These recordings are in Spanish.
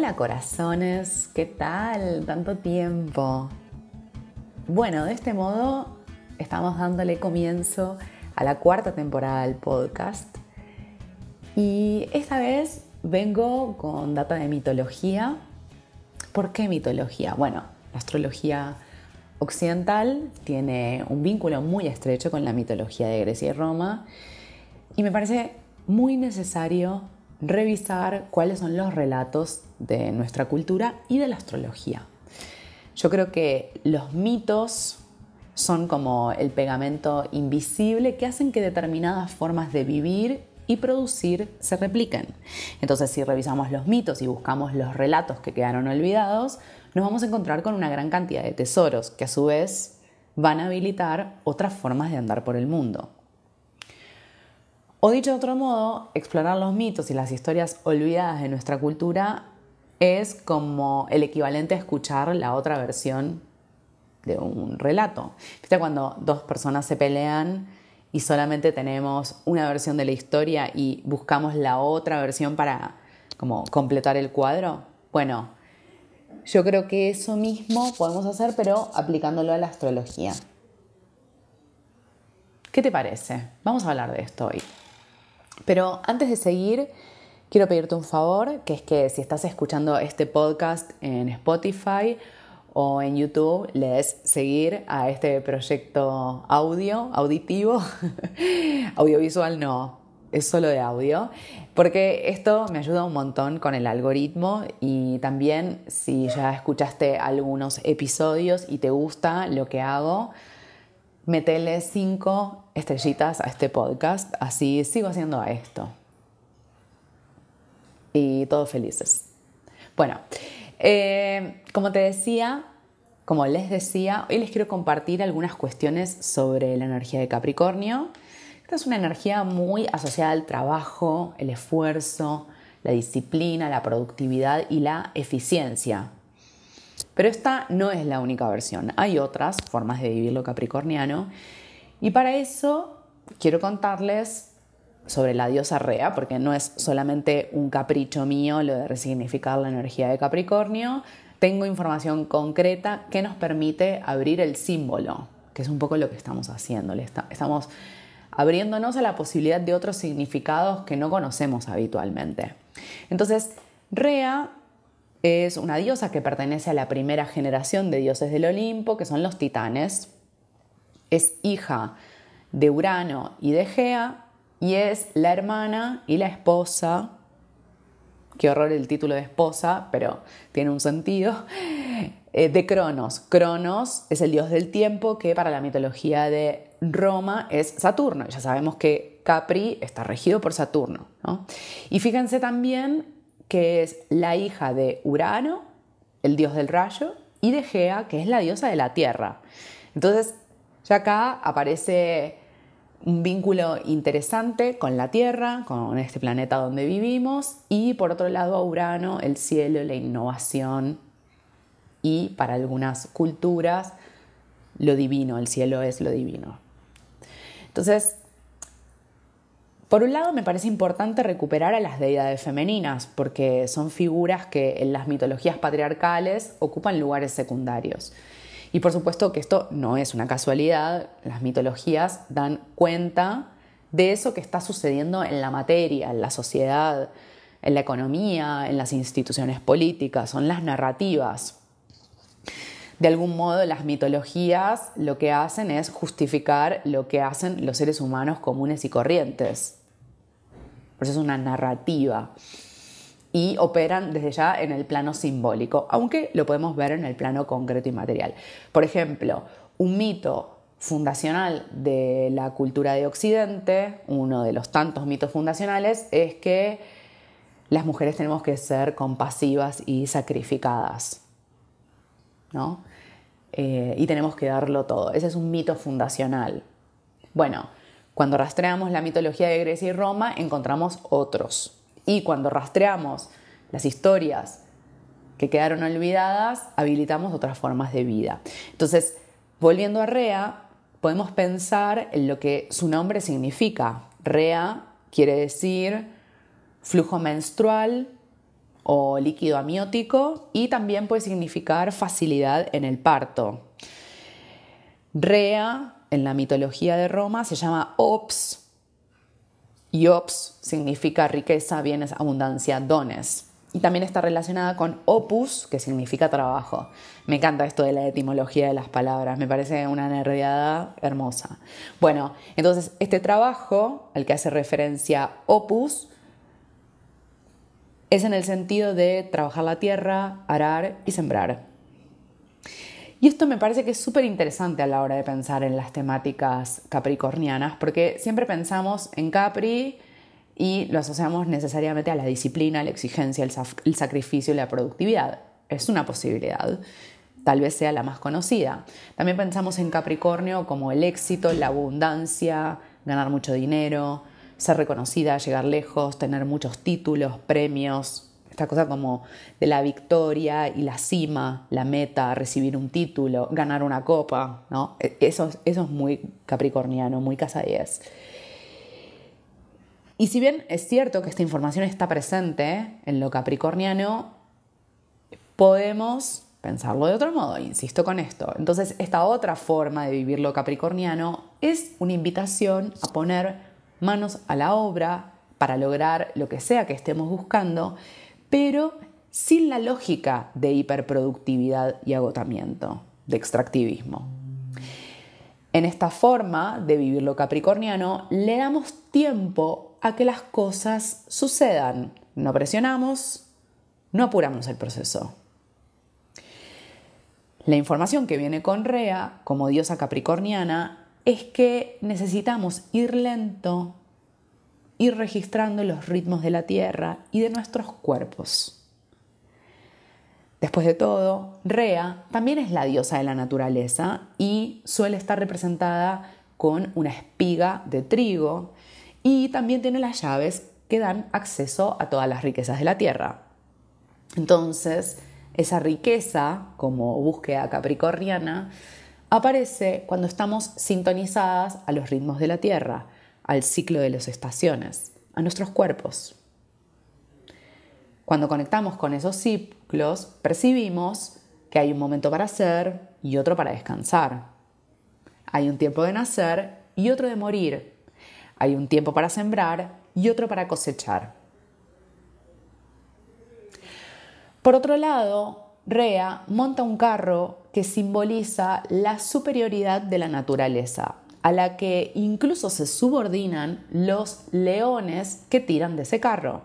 Hola corazones, ¿qué tal? Tanto tiempo. Bueno, de este modo estamos dándole comienzo a la cuarta temporada del podcast y esta vez vengo con data de mitología. ¿Por qué mitología? Bueno, la astrología occidental tiene un vínculo muy estrecho con la mitología de Grecia y Roma y me parece muy necesario revisar cuáles son los relatos de nuestra cultura y de la astrología. Yo creo que los mitos son como el pegamento invisible que hacen que determinadas formas de vivir y producir se repliquen. Entonces, si revisamos los mitos y buscamos los relatos que quedaron olvidados, nos vamos a encontrar con una gran cantidad de tesoros que a su vez van a habilitar otras formas de andar por el mundo. O dicho de otro modo, explorar los mitos y las historias olvidadas de nuestra cultura es como el equivalente a escuchar la otra versión de un relato. ¿Viste cuando dos personas se pelean y solamente tenemos una versión de la historia y buscamos la otra versión para como completar el cuadro? Bueno, yo creo que eso mismo podemos hacer pero aplicándolo a la astrología. ¿Qué te parece? Vamos a hablar de esto hoy. Pero antes de seguir, quiero pedirte un favor, que es que si estás escuchando este podcast en Spotify o en YouTube, le des seguir a este proyecto audio, auditivo, audiovisual no, es solo de audio, porque esto me ayuda un montón con el algoritmo y también si ya escuchaste algunos episodios y te gusta lo que hago, metele cinco estrellitas a este podcast, así sigo haciendo esto. Y todos felices. Bueno, eh, como te decía, como les decía, hoy les quiero compartir algunas cuestiones sobre la energía de Capricornio. Esta es una energía muy asociada al trabajo, el esfuerzo, la disciplina, la productividad y la eficiencia. Pero esta no es la única versión, hay otras formas de vivir lo capricorniano y para eso quiero contarles sobre la diosa Rea, porque no es solamente un capricho mío lo de resignificar la energía de Capricornio, tengo información concreta que nos permite abrir el símbolo, que es un poco lo que estamos haciendo. Estamos abriéndonos a la posibilidad de otros significados que no conocemos habitualmente. Entonces, Rea es una diosa que pertenece a la primera generación de dioses del Olimpo, que son los titanes. Es hija de Urano y de Gea y es la hermana y la esposa, qué horror el título de esposa, pero tiene un sentido, eh, de Cronos. Cronos es el dios del tiempo que para la mitología de Roma es Saturno. Ya sabemos que Capri está regido por Saturno. Y fíjense también que es la hija de Urano, el dios del rayo, y de Gea, que es la diosa de la tierra. Entonces, ya acá aparece un vínculo interesante con la Tierra, con este planeta donde vivimos, y por otro lado a Urano, el cielo, la innovación, y para algunas culturas, lo divino, el cielo es lo divino. Entonces, por un lado, me parece importante recuperar a las deidades femeninas, porque son figuras que en las mitologías patriarcales ocupan lugares secundarios. Y por supuesto que esto no es una casualidad, las mitologías dan cuenta de eso que está sucediendo en la materia, en la sociedad, en la economía, en las instituciones políticas, son las narrativas. De algún modo las mitologías lo que hacen es justificar lo que hacen los seres humanos comunes y corrientes. Por eso es una narrativa. Y operan desde ya en el plano simbólico, aunque lo podemos ver en el plano concreto y material. Por ejemplo, un mito fundacional de la cultura de Occidente, uno de los tantos mitos fundacionales, es que las mujeres tenemos que ser compasivas y sacrificadas. ¿no? Eh, y tenemos que darlo todo. Ese es un mito fundacional. Bueno, cuando rastreamos la mitología de Grecia y Roma, encontramos otros. Y cuando rastreamos las historias que quedaron olvidadas, habilitamos otras formas de vida. Entonces, volviendo a Rea, podemos pensar en lo que su nombre significa. Rea quiere decir flujo menstrual o líquido amniótico y también puede significar facilidad en el parto. Rea, en la mitología de Roma, se llama Ops y Ops significa riqueza, bienes, abundancia, dones. Y también está relacionada con opus, que significa trabajo. Me encanta esto de la etimología de las palabras, me parece una nerdeada hermosa. Bueno, entonces este trabajo al que hace referencia opus es en el sentido de trabajar la tierra, arar y sembrar. Y esto me parece que es súper interesante a la hora de pensar en las temáticas capricornianas, porque siempre pensamos en Capri y lo asociamos necesariamente a la disciplina, la exigencia, el, sacrificio y la productividad. Es una posibilidad, tal vez sea la más conocida. También pensamos en Capricornio como el éxito, la abundancia, ganar mucho dinero, ser reconocida, llegar lejos, tener muchos títulos, premios, cosa como de la victoria y la cima, la meta, recibir un título, ganar una copa, ¿no? E, eso, eso es muy capricorniano, muy casa 10. Y si bien es cierto que esta información está presente en lo capricorniano, podemos pensarlo de otro modo, insisto con esto. Entonces, esta otra forma de vivir lo capricorniano es una invitación a poner manos a la obra para lograr lo que sea que estemos buscando, pero sin la lógica de hiperproductividad y agotamiento, de extractivismo. En esta forma de vivir lo capricorniano, le damos tiempo a que las cosas sucedan. No presionamos, no apuramos el proceso. La información que viene con Rea, como diosa capricorniana, es que necesitamos ir lento, ir registrando los ritmos de la Tierra y de nuestros cuerpos. Después de todo, Rea también es la diosa de la naturaleza y suele estar representada con una espiga de trigo y también tiene las llaves que dan acceso a todas las riquezas de la tierra. Entonces, esa riqueza, como búsqueda capricorniana, aparece cuando estamos sintonizadas a los ritmos de la Tierra, al ciclo de las estaciones, a nuestros cuerpos. Cuando conectamos con esos ciclos, percibimos que hay un momento para hacer y otro para descansar. Hay un tiempo de nacer y otro de morir. Hay un tiempo para sembrar y otro para cosechar. Por otro lado, Rea monta un carro que simboliza la superioridad de la naturaleza, a la que incluso se subordinan los leones que tiran de ese carro.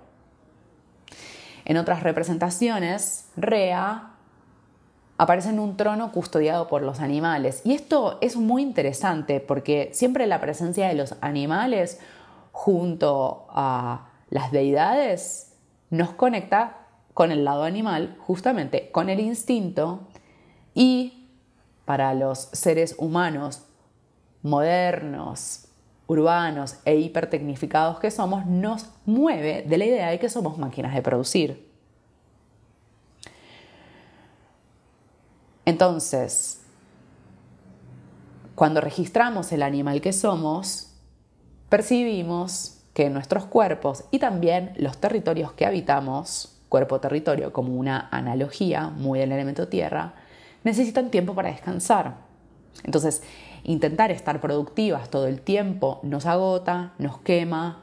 En otras representaciones, Rea aparece en un trono custodiado por los animales. Y esto es muy interesante porque siempre la presencia de los animales junto a las deidades nos conecta con el lado animal, justamente con el instinto y para los seres humanos modernos, urbanos e hipertecnificados que somos, nos mueve de la idea de que somos máquinas de producir. Entonces, cuando registramos el animal que somos, percibimos que nuestros cuerpos y también los territorios que habitamos, cuerpo-territorio como una analogía muy del elemento tierra, necesitan tiempo para descansar. Entonces, intentar estar productivas todo el tiempo nos agota, nos quema,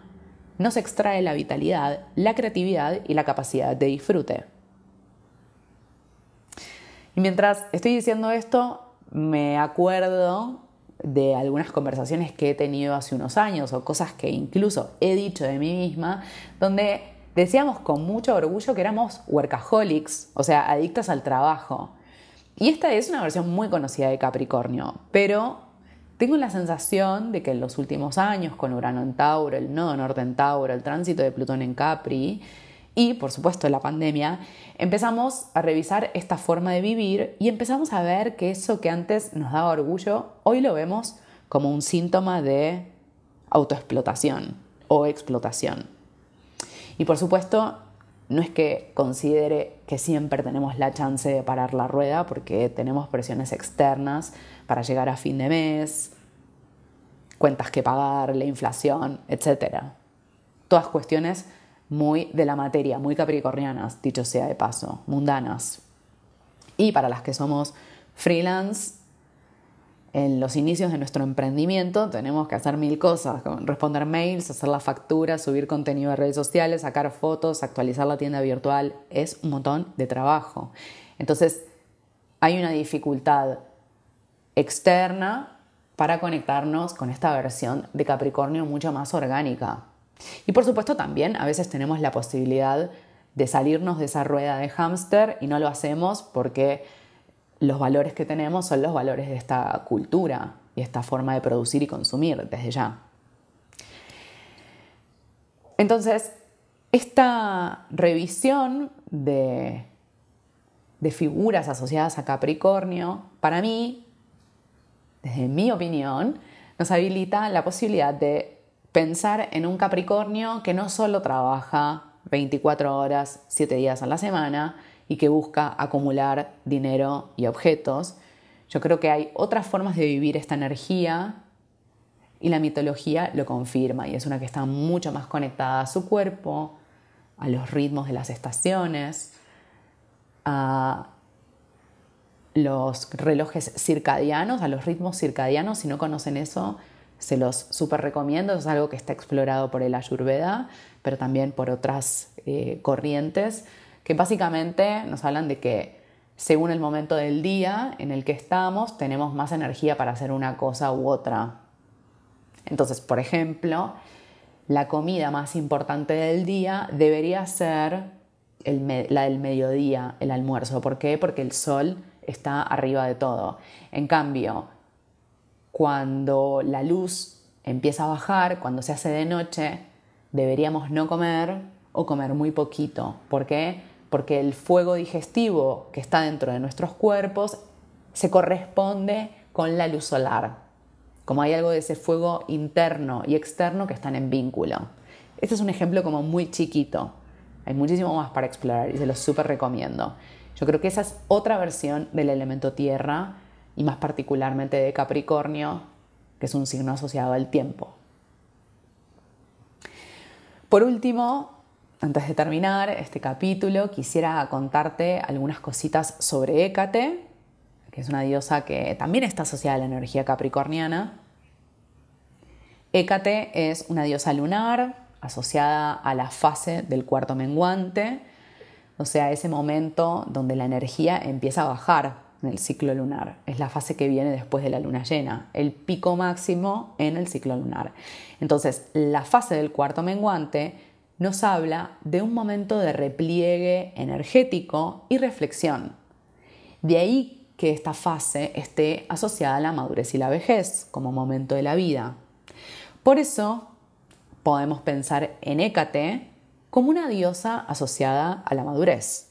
nos extrae la vitalidad, la creatividad y la capacidad de disfrute. Y mientras estoy diciendo esto, me acuerdo de algunas conversaciones que he tenido hace unos años o cosas que incluso he dicho de mí misma, donde decíamos con mucho orgullo que éramos workaholics, o sea, adictas al trabajo. Y esta es una versión muy conocida de Capricornio, pero tengo la sensación de que en los últimos años, con Urano en Tauro, el nodo norte en Tauro, el tránsito de Plutón en Capri y, por supuesto, la pandemia, empezamos a revisar esta forma de vivir y empezamos a ver que eso que antes nos daba orgullo, hoy lo vemos como un síntoma de autoexplotación o explotación. Y por supuesto, no es que considere que siempre tenemos la chance de parar la rueda porque tenemos presiones externas para llegar a fin de mes, cuentas que pagar, la inflación, etc. Todas cuestiones muy de la materia, muy capricornianas, dicho sea de paso, mundanas. Y para las que somos freelance, en los inicios de nuestro emprendimiento tenemos que hacer mil cosas, responder mails, hacer la factura, subir contenido a redes sociales, sacar fotos, actualizar la tienda virtual, es un montón de trabajo. Entonces, hay una dificultad externa para conectarnos con esta versión de Capricornio mucho más orgánica. Y por supuesto también a veces tenemos la posibilidad de salirnos de esa rueda de hámster y no lo hacemos porque los valores que tenemos son los valores de esta cultura y esta forma de producir y consumir desde ya. Entonces, esta revisión de, de figuras asociadas a Capricornio, para mí, desde mi opinión, nos habilita la posibilidad de pensar en un Capricornio que no solo trabaja 24 horas, 7 días a la semana y que busca acumular dinero y objetos. Yo creo que hay otras formas de vivir esta energía y la mitología lo confirma y es una que está mucho más conectada a su cuerpo, a los ritmos de las estaciones, a los relojes circadianos, a los ritmos circadianos. Si no conocen eso, se los súper recomiendo. Es algo que está explorado por el Ayurveda, pero también por otras eh, corrientes, que básicamente nos hablan de que según el momento del día en el que estamos, tenemos más energía para hacer una cosa u otra. Entonces, por ejemplo, la comida más importante del día debería ser la del mediodía, el almuerzo. ¿Por qué? Porque el sol está arriba de todo. En cambio, cuando la luz empieza a bajar, cuando se hace de noche, deberíamos no comer o comer muy poquito. ¿Por qué? Porque el fuego digestivo que está dentro de nuestros cuerpos se corresponde con la luz solar. Como hay algo de ese fuego interno y externo que están en vínculo. Este es un ejemplo como muy chiquito. Hay muchísimo más para explorar y se lo súper recomiendo. Yo creo que esa es otra versión del elemento tierra y más particularmente de Capricornio, que es un signo asociado al tiempo. Por último, antes de terminar este capítulo, quisiera contarte algunas cositas sobre Hécate, que es una diosa que también está asociada a la energía capricorniana. Hécate es una diosa lunar asociada a la fase del cuarto menguante, o sea, ese momento donde la energía empieza a bajar en el ciclo lunar. Es la fase que viene después de la luna llena, el pico máximo en el ciclo lunar. Entonces, la fase del cuarto menguante nos habla de un momento de repliegue energético y reflexión. De ahí que esta fase esté asociada a la madurez y la vejez como momento de la vida. Por eso podemos pensar en Hécate como una diosa asociada a la madurez.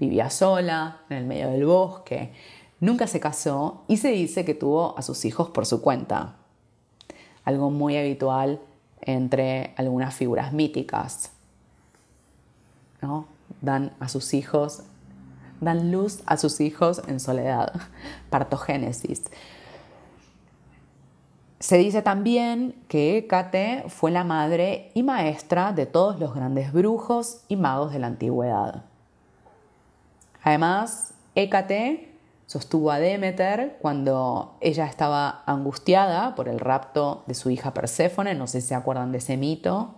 Vivía sola, en el medio del bosque, nunca se casó y se dice que tuvo a sus hijos por su cuenta. Algo muy habitual entre algunas figuras míticas. ¿no? Dan a sus hijos, dan luz a sus hijos en soledad. Partogénesis. Se dice también que Hécate fue la madre y maestra de todos los grandes brujos y magos de la antigüedad. Además, Hécate sostuvo a Demeter cuando ella estaba angustiada por el rapto de su hija Perséfone, no sé si se acuerdan de ese mito,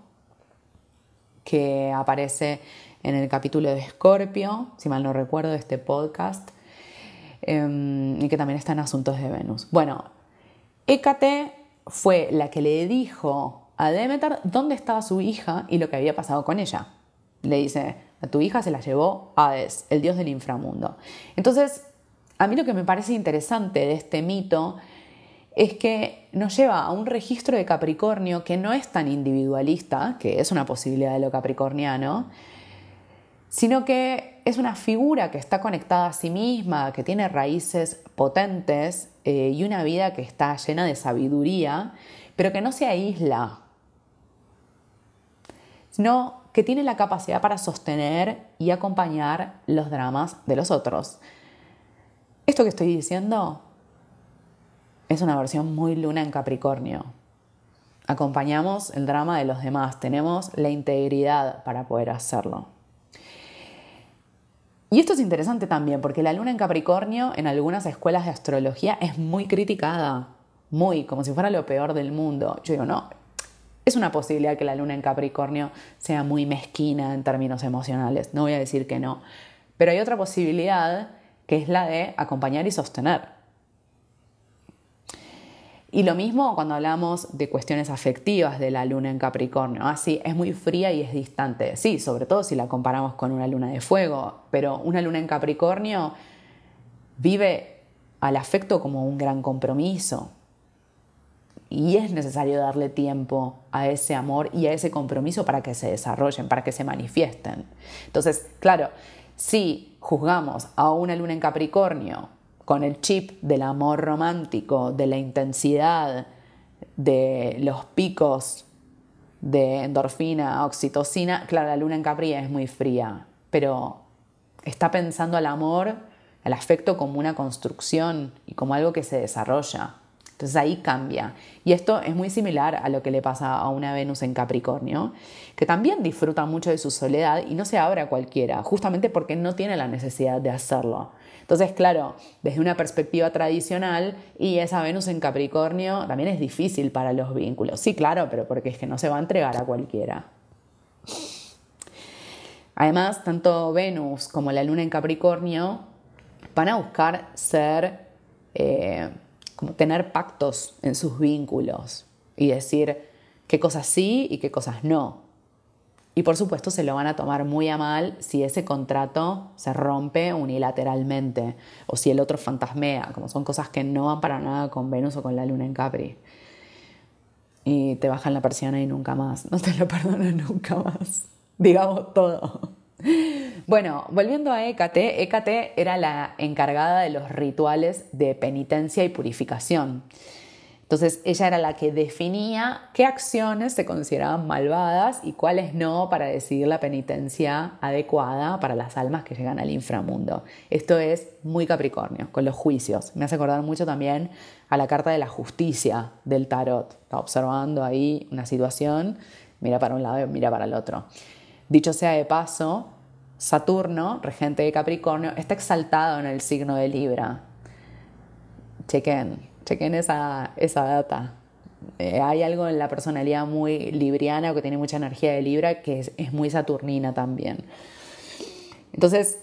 que aparece en el capítulo de Escorpio, si mal no recuerdo, de este podcast, em, y que también está en Asuntos de Venus. Bueno, Hécate fue la que le dijo a Demeter dónde estaba su hija y lo que había pasado con ella. Le dice, a tu hija se la llevó Hades, el dios del inframundo. Entonces, a mí lo que me parece interesante de este mito es que nos lleva a un registro de Capricornio que no es tan individualista, que es una posibilidad de lo capricorniano, sino que es una figura que está conectada a sí misma, que tiene raíces potentes eh, y una vida que está llena de sabiduría, pero que no se aísla, sino que tiene la capacidad para sostener y acompañar los dramas de los otros. Esto que estoy diciendo es una versión muy luna en Capricornio. acompañamos el drama de los demás, tenemos la integridad para poder hacerlo. Y esto es interesante también, porque la luna en Capricornio en algunas escuelas de astrología es muy criticada, muy, como si fuera lo peor del mundo. Yo digo, no, es una posibilidad que la luna en Capricornio sea muy mezquina en términos emocionales, no voy a decir que no, pero hay otra posibilidad que es la de acompañar y sostener. Y lo mismo cuando hablamos de cuestiones afectivas de la luna en Capricornio. Ah, sí, es muy fría y es distante. Sí, sobre todo si la comparamos con una luna de fuego. Pero una luna en Capricornio vive al afecto como un gran compromiso. Y es necesario darle tiempo a ese amor y a ese compromiso para que se desarrollen, para que se manifiesten. Entonces, claro, si juzgamos a una luna en Capricornio con el chip del amor romántico, de la intensidad, de los picos de endorfina, oxitocina, claro, la luna en Capri es muy fría, pero está pensando al amor, al afecto como una construcción y como algo que se desarrolla. Entonces ahí cambia. Y esto es muy similar a lo que le pasa a una Venus en Capricornio, que también disfruta mucho de su soledad y no se abre a cualquiera, justamente porque no tiene la necesidad de hacerlo. Entonces, claro, desde una perspectiva tradicional y esa Venus en Capricornio también es difícil para los vínculos. Sí, claro, pero porque es que no se va a entregar a cualquiera. Además, tanto Venus como la Luna en Capricornio van a buscar ser, eh, como tener pactos en sus vínculos y decir qué cosas sí y qué cosas no. Y por supuesto se lo van a tomar muy a mal si ese contrato se rompe unilateralmente o si el otro fantasmea, como son cosas que no van para nada con Venus o con la Luna en Capri. Y te bajan la persiana y nunca más, no te lo perdonan nunca más. Digamos todo. Bueno, volviendo a Hécate, Hécate era la encargada de los rituales de penitencia y purificación. Entonces ella era la que definía qué acciones se consideraban malvadas y cuáles no para decidir la penitencia adecuada para las almas que llegan al inframundo. Esto es muy Capricornio, con los juicios. Me hace acordar mucho también a la carta de la justicia del tarot. Está observando ahí una situación, mira para un lado y mira para el otro. Dicho sea de paso, Saturno, regente de Capricornio, está exaltado en el signo de Libra. Chequen, chequen esa, esa data. Eh, hay algo en la personalidad muy libriana que tiene mucha energía de Libra que es, muy saturnina también. Entonces,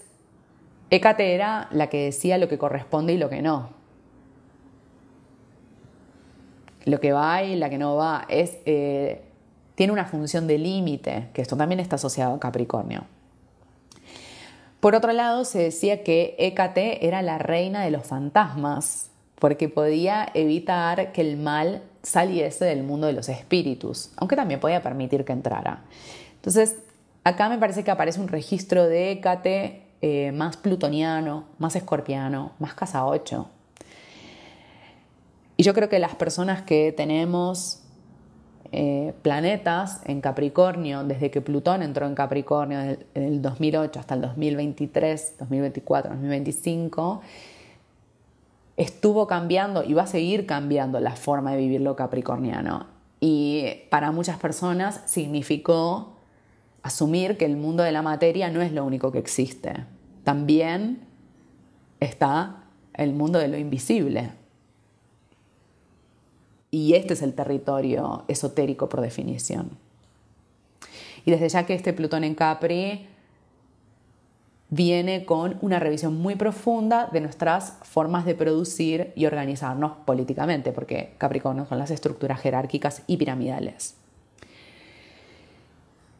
Hécate era la que decía lo que corresponde y lo que no. Lo que va y la que no va. Es, eh, tiene una función de límite, que esto también está asociado a Capricornio. Por otro lado, se decía que Hécate era la reina de los fantasmas, porque podía evitar que el mal saliese del mundo de los espíritus, aunque también podía permitir que entrara. Entonces, acá me parece que aparece un registro de Hécate eh, más plutoniano, más escorpiano, más casa 8. Y yo creo que las personas que tenemos eh, planetas en Capricornio, desde que Plutón entró en Capricornio en el 2008 hasta el 2023, 2024, 2025, estuvo cambiando y va a seguir cambiando la forma de vivir lo capricorniano. Y para muchas personas significó asumir que el mundo de la materia no es lo único que existe. También está el mundo de lo invisible. Y este es el territorio esotérico por definición. Y desde ya que este Plutón en Capri viene con una revisión muy profunda de nuestras formas de producir y organizarnos políticamente, porque Capricornio son las estructuras jerárquicas y piramidales.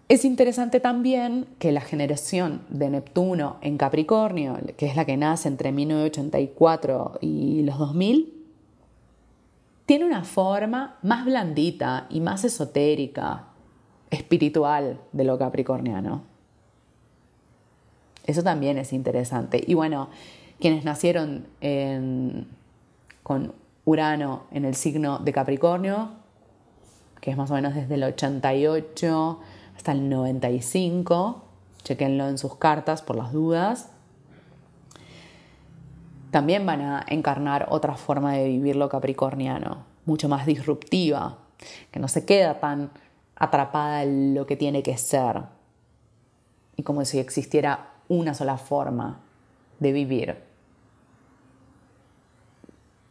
Es interesante también que la generación de Neptuno en Capricornio, que es la que nace entre 1984 y los 2000, tiene una forma más blandita y más esotérica, espiritual de lo capricorniano. Eso también es interesante. Y bueno, quienes nacieron con Urano en el signo de Capricornio, que es más o menos desde el 88 hasta el 95, chequenlo en sus cartas por las dudas, también van a encarnar otra forma de vivir lo capricorniano, mucho más disruptiva, que no se queda tan atrapada en lo que tiene que ser y como si existiera una sola forma de vivir.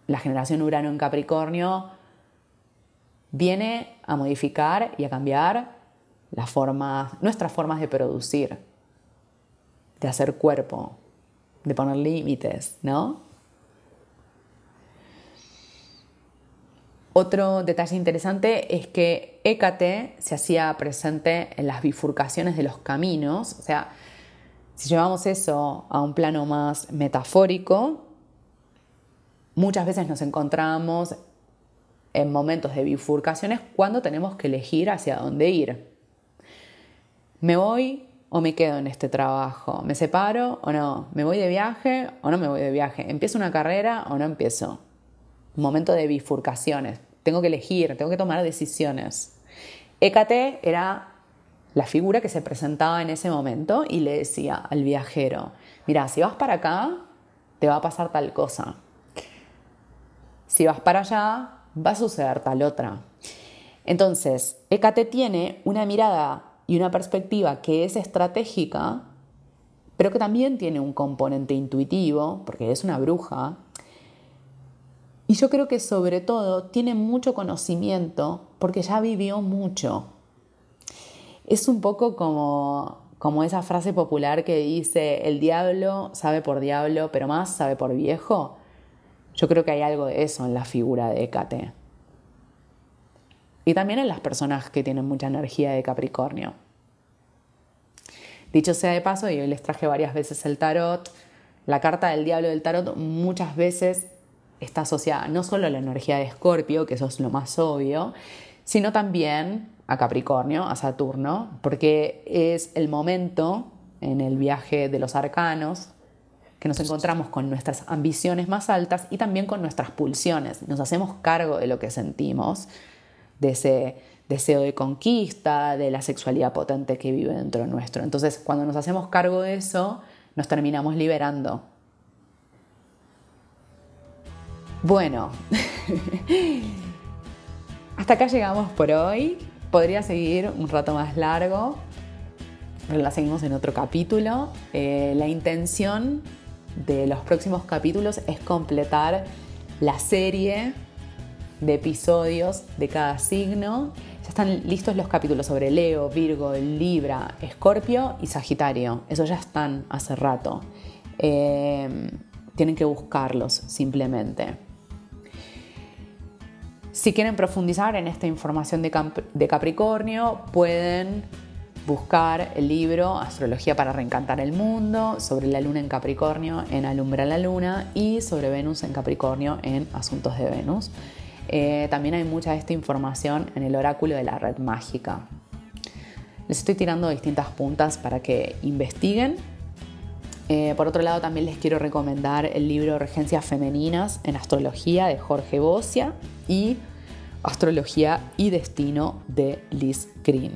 La generación Urano en Capricornio viene a modificar y a cambiar nuestras formas de producir, de hacer cuerpo, de poner límites, ¿no? Otro detalle interesante es que Hécate se hacía presente en las bifurcaciones de los caminos, o sea, si llevamos eso a un plano más metafórico, muchas veces nos encontramos en momentos de bifurcaciones cuando tenemos que elegir hacia dónde ir. ¿Me voy o me quedo en este trabajo? ¿Me separo o no? ¿Me voy de viaje o no me voy de viaje? ¿Empiezo una carrera o no empiezo? Momento de bifurcaciones. Tengo que elegir, tengo que tomar decisiones. Hécate era la figura que se presentaba en ese momento y le decía al viajero, mira, si vas para acá, te va a pasar tal cosa. Si vas para allá, va a suceder tal otra. Entonces, Hécate tiene una mirada y una perspectiva que es estratégica, pero que también tiene un componente intuitivo, porque es una bruja. Y yo creo que sobre todo tiene mucho conocimiento porque ya vivió mucho. Es un poco como, como esa frase popular que dice, el diablo sabe por diablo, pero más sabe por viejo. Yo creo que hay algo de eso en la figura de Hécate. Y también en las personas que tienen mucha energía de Capricornio. Dicho sea de paso, y hoy les traje varias veces el tarot, la carta del diablo del tarot muchas veces está asociada no solo a la energía de Escorpio, que eso es lo más obvio, sino también a Capricornio, a Saturno, porque es el momento en el viaje de los arcanos que nos encontramos con nuestras ambiciones más altas y también con nuestras pulsiones. Nos hacemos cargo de lo que sentimos, de ese deseo de conquista, de la sexualidad potente que vive dentro nuestro. Entonces, cuando nos hacemos cargo de eso, nos terminamos liberando. Bueno, hasta acá llegamos por hoy. Podría seguir un rato más largo, pero la seguimos en otro capítulo. Eh, la intención de los próximos capítulos es completar la serie de episodios de cada signo. Ya están listos los capítulos sobre Leo, Virgo, Libra, Escorpio y Sagitario. Eso ya están hace rato. Eh, tienen que buscarlos simplemente. Si quieren profundizar en esta información de Capricornio, pueden buscar el libro Astrología para reencantar el mundo, sobre la luna en Capricornio en Alumbra la luna y sobre Venus en Capricornio en Asuntos de Venus. Eh, también hay mucha de esta información en el oráculo de la red mágica. Les estoy tirando distintas puntas para que investiguen. Eh, por otro lado, también les quiero recomendar el libro Regencias Femeninas en Astrología de Jorge Bocia y Astrología y Destino de Liz Green.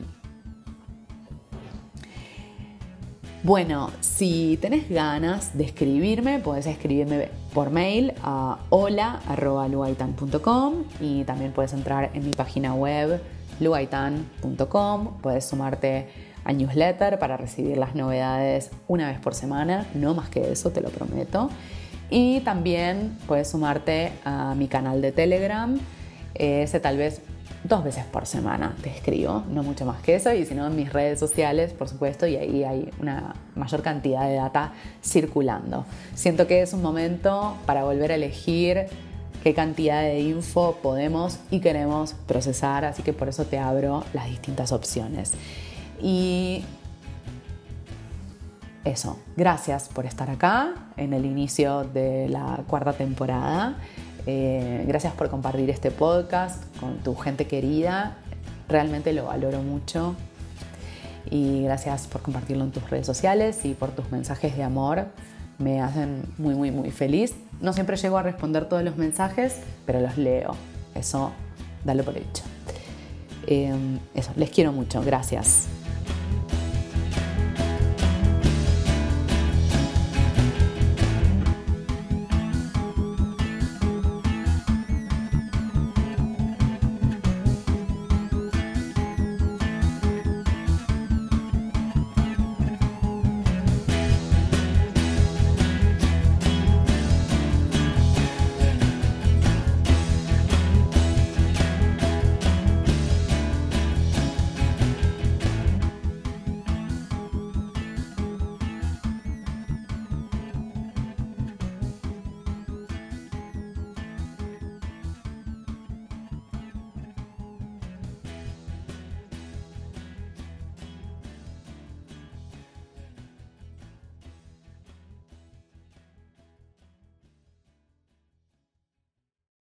Bueno, si tenés ganas de escribirme, puedes escribirme por mail a hola.luaitan.com y también puedes entrar en mi página web luaitan.com, puedes sumarte al newsletter para recibir las novedades una vez por semana, no más que eso, te lo prometo. Y también puedes sumarte a mi canal de Telegram, ese tal vez dos veces por semana te escribo, no mucho más que eso, y si no en mis redes sociales, por supuesto, y ahí hay una mayor cantidad de data circulando. Siento que es un momento para volver a elegir qué cantidad de info podemos y queremos procesar, así que por eso te abro las distintas opciones. Y eso, gracias por estar acá en el inicio de la cuarta temporada. Eh, gracias por compartir este podcast con tu gente querida. Realmente lo valoro mucho. Y gracias por compartirlo en tus redes sociales y por tus mensajes de amor. Me hacen muy, muy, muy feliz. No siempre llego a responder todos los mensajes, pero los leo. Eso, dale por hecho. Eh, eso, les quiero mucho. Gracias.